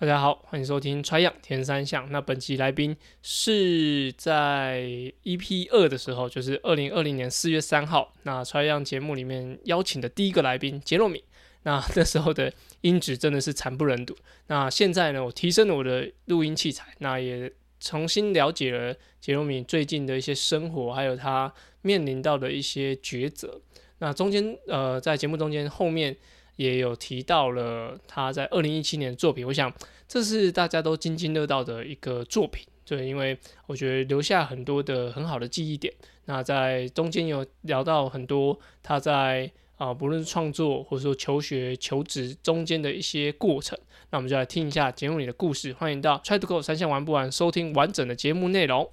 大家好，欢迎收听《Try 样田三项》。那本期来宾是在 EP 二的时候，就是二零二零年四月三号，那 Try 样节目里面邀请的第一个来宾杰糯米。那那时候的音质真的是惨不忍睹。那现在呢，我提升了我的录音器材，那也重新了解了杰糯米最近的一些生活，还有他面临到的一些抉择。那中间呃，在节目中间后面。也有提到了他在二零一七年的作品，我想这是大家都津津乐道的一个作品，对，因为我觉得留下很多的很好的记忆点。那在中间有聊到很多他在啊，不论是创作或者说求学、求职中间的一些过程，那我们就来听一下节目里的故事。欢迎到 Try to Go 三项玩不完，收听完整的节目内容。